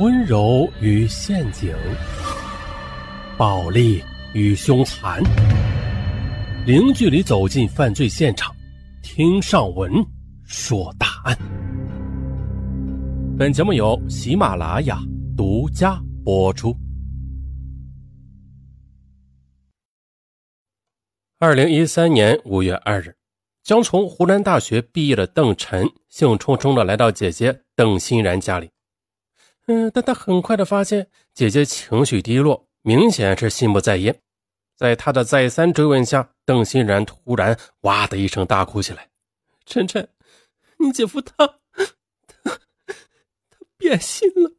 温柔与陷阱，暴力与凶残，零距离走进犯罪现场，听上文说大案。本节目由喜马拉雅独家播出。二零一三年五月二日，将从湖南大学毕业的邓晨兴冲冲的来到姐姐邓欣然家里。嗯，但他很快的发现姐姐情绪低落，明显是心不在焉。在他的再三追问下，邓欣然突然哇的一声大哭起来：“晨晨，你姐夫他他他变心了。”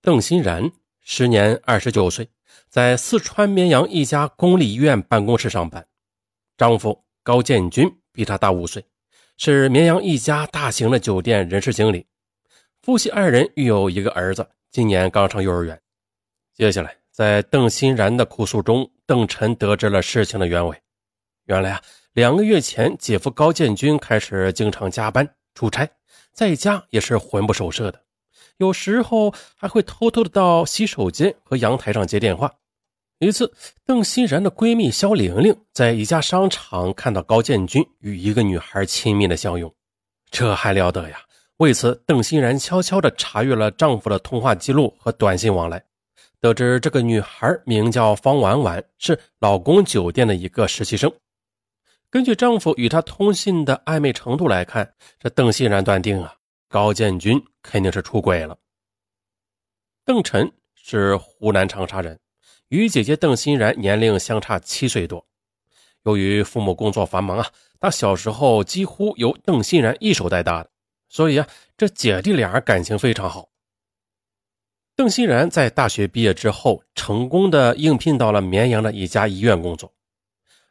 邓欣然时年二十九岁，在四川绵阳一家公立医院办公室上班，丈夫高建军比她大五岁。是绵阳一家大型的酒店人事经理，夫妻二人育有一个儿子，今年刚上幼儿园。接下来，在邓欣然的哭诉中，邓晨得知了事情的原委。原来啊，两个月前，姐夫高建军开始经常加班出差，在家也是魂不守舍的，有时候还会偷偷的到洗手间和阳台上接电话。一次，邓欣然的闺蜜肖玲玲在一家商场看到高建军与一个女孩亲密的相拥，这还了得呀！为此，邓欣然悄悄地查阅了丈夫的通话记录和短信往来，得知这个女孩名叫方婉婉，是老公酒店的一个实习生。根据丈夫与她通信的暧昧程度来看，这邓欣然断定啊，高建军肯定是出轨了。邓晨是湖南长沙人。与姐姐邓欣然年龄相差七岁多，由于父母工作繁忙啊，她小时候几乎由邓欣然一手带大的，所以啊，这姐弟俩感情非常好。邓欣然在大学毕业之后，成功的应聘到了绵阳的一家医院工作，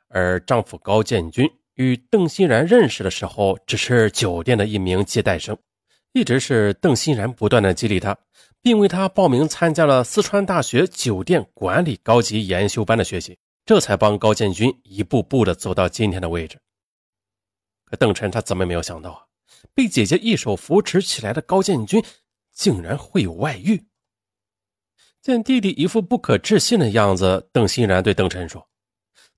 而丈夫高建军与邓欣然认识的时候，只是酒店的一名接待生，一直是邓欣然不断的激励他。并为他报名参加了四川大学酒店管理高级研修班的学习，这才帮高建军一步步的走到今天的位置。可邓晨他怎么没有想到啊，被姐姐一手扶持起来的高建军，竟然会有外遇。见弟弟一副不可置信的样子，邓欣然对邓晨说：“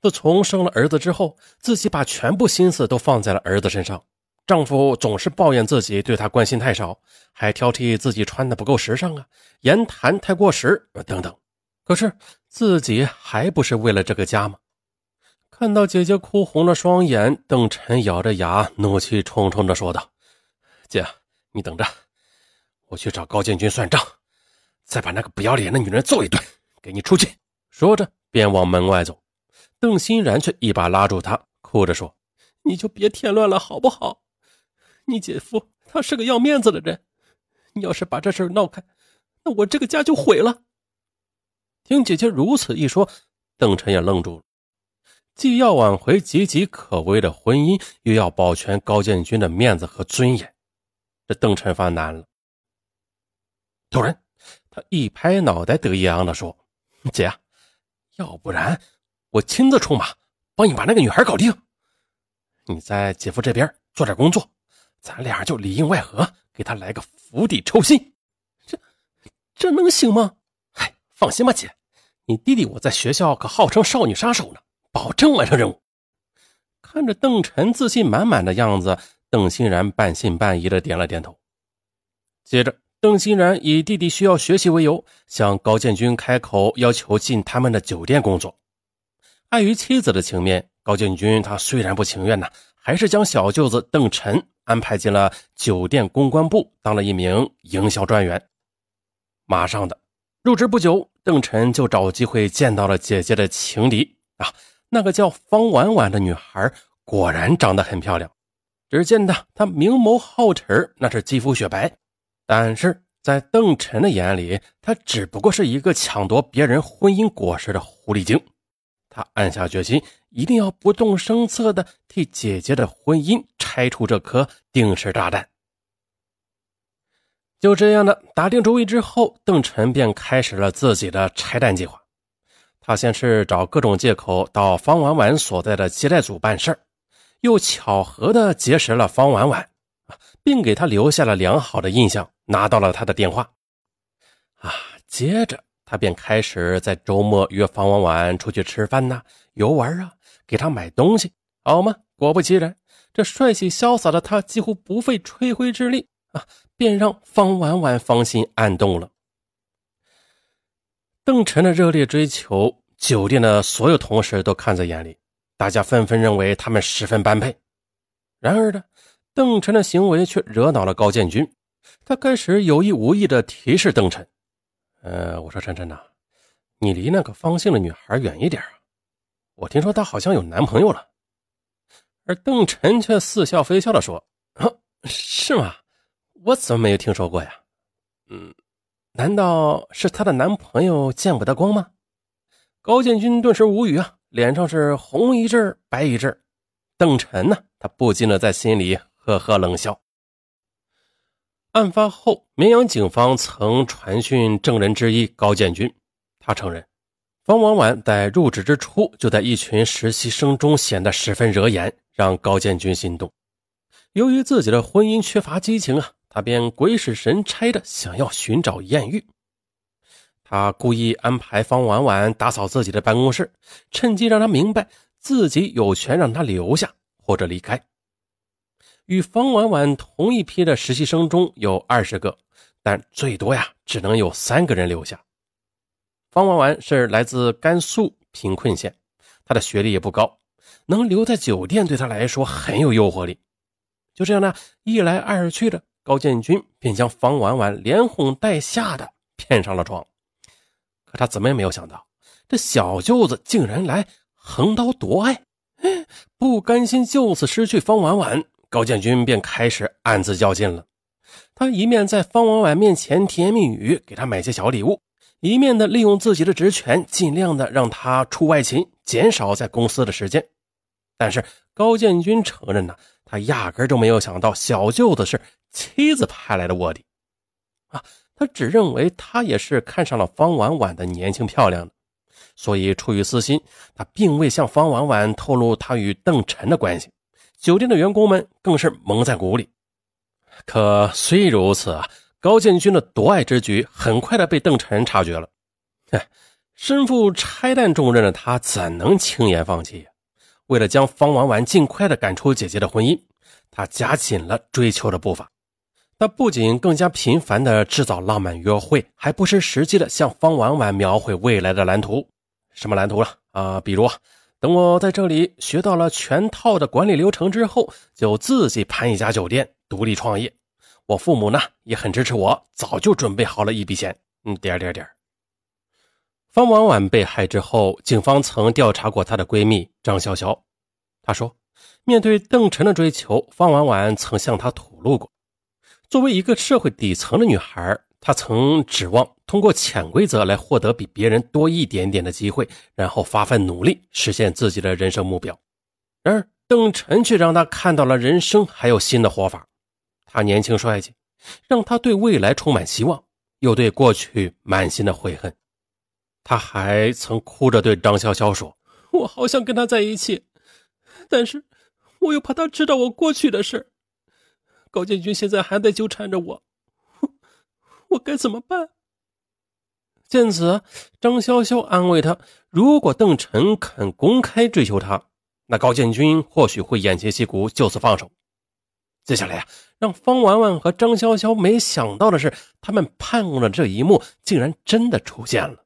自从生了儿子之后，自己把全部心思都放在了儿子身上。”丈夫总是抱怨自己对她关心太少，还挑剔自己穿的不够时尚啊，言谈太过时等等。可是自己还不是为了这个家吗？看到姐姐哭红了双眼，邓晨咬着牙，怒气冲冲地说道：“姐，你等着，我去找高建军算账，再把那个不要脸的女人揍一顿，给你出去。”说着便往门外走。邓欣然却一把拉住他，哭着说：“你就别添乱了，好不好？”你姐夫他是个要面子的人，你要是把这事闹开，那我这个家就毁了。听姐姐如此一说，邓晨也愣住了，既要挽回岌岌可危的婚姻，又要保全高建军的面子和尊严，这邓晨发难了。突然，他一拍脑袋，得意洋洋地说：“姐，要不然我亲自出马，帮你把那个女孩搞定，你在姐夫这边做点工作。”咱俩就里应外合，给他来个釜底抽薪，这这能行吗？嗨，放心吧，姐，你弟弟我在学校可号称少女杀手呢，保证完成任务。看着邓晨自信满满的样子，邓欣然半信半疑的点了点头。接着，邓欣然以弟弟需要学习为由，向高建军开口要求进他们的酒店工作。碍于妻子的情面，高建军他虽然不情愿呐，还是将小舅子邓晨。安排进了酒店公关部，当了一名营销专员。马上的，入职不久，邓晨就找机会见到了姐姐的情敌啊，那个叫方婉婉的女孩，果然长得很漂亮。只见她，她明眸皓齿，那是肌肤雪白。但是在邓晨的眼里，她只不过是一个抢夺别人婚姻果实的狐狸精。他暗下决心，一定要不动声色地替姐姐的婚姻拆除这颗定时炸弹。就这样的打定主意之后，邓晨便开始了自己的拆弹计划。他先是找各种借口到方婉婉所在的接待组办事又巧合的结识了方婉婉，并给他留下了良好的印象，拿到了他的电话。啊，接着他便开始在周末约方婉婉出去吃饭呐、游玩啊，给他买东西，好吗？果不其然，这帅气潇洒的他几乎不费吹灰之力啊，便让方婉婉芳心暗动了。邓晨的热烈追求，酒店的所有同事都看在眼里，大家纷纷认为他们十分般配。然而呢，邓晨的行为却惹恼了高建军，他开始有意无意的提示邓晨：“呃，我说晨晨呐，你离那个方姓的女孩远一点啊，我听说她好像有男朋友了。”而邓晨却似笑非笑的说：“是吗？我怎么没有听说过呀？嗯。”难道是她的男朋友见不得光吗？高建军顿时无语啊，脸上是红一阵白一阵。邓晨呢，他不禁的在心里呵呵冷笑。案发后，绵阳警方曾传讯证人之一高建军，他承认方婉婉在入职之初就在一群实习生中显得十分惹眼，让高建军心动。由于自己的婚姻缺乏激情啊。他便鬼使神差的想要寻找艳遇，他故意安排方婉婉打扫自己的办公室，趁机让他明白自己有权让他留下或者离开。与方婉婉同一批的实习生中有二十个，但最多呀只能有三个人留下。方婉婉是来自甘肃贫困县，她的学历也不高，能留在酒店对她来说很有诱惑力。就这样呢，一来二去的。高建军便将方婉婉连哄带吓的骗上了床，可他怎么也没有想到，这小舅子竟然来横刀夺爱。不甘心就此失去方婉婉，高建军便开始暗自较劲了。他一面在方婉婉面前甜言蜜语，给她买些小礼物，一面的利用自己的职权，尽量的让他出外勤，减少在公司的时间。但是高建军承认呢，他压根就没有想到小舅子是。妻子派来的卧底，啊，他只认为他也是看上了方婉婉的年轻漂亮，所以出于私心，他并未向方婉婉透露他与邓晨的关系。酒店的员工们更是蒙在鼓里。可虽如此啊，高建军的夺爱之举很快的被邓晨察觉了。哎，身负拆弹重任的他怎能轻言放弃？为了将方婉婉尽快的赶出姐姐的婚姻，他加紧了追求的步伐。他不仅更加频繁的制造浪漫约会，还不失时机的向方婉婉描绘未来的蓝图。什么蓝图了啊？比如，等我在这里学到了全套的管理流程之后，就自己盘一家酒店，独立创业。我父母呢也很支持我，早就准备好了一笔钱。嗯，点点点。方婉婉被害之后，警方曾调查过她的闺蜜张潇潇。她说，面对邓晨的追求，方婉婉曾向他吐露过。作为一个社会底层的女孩，她曾指望通过潜规则来获得比别人多一点点的机会，然后发奋努力实现自己的人生目标。然而，邓晨却让她看到了人生还有新的活法。他年轻帅气，让他对未来充满希望，又对过去满心的悔恨。他还曾哭着对张潇潇说：“我好想跟他在一起，但是我又怕他知道我过去的事。”高建军现在还在纠缠着我，我该怎么办？见此，张潇潇安慰他：“如果邓晨肯公开追求他，那高建军或许会偃旗息鼓，就此放手。”接下来呀，让方婉婉和张潇潇没想到的是，他们盼望的这一幕竟然真的出现了。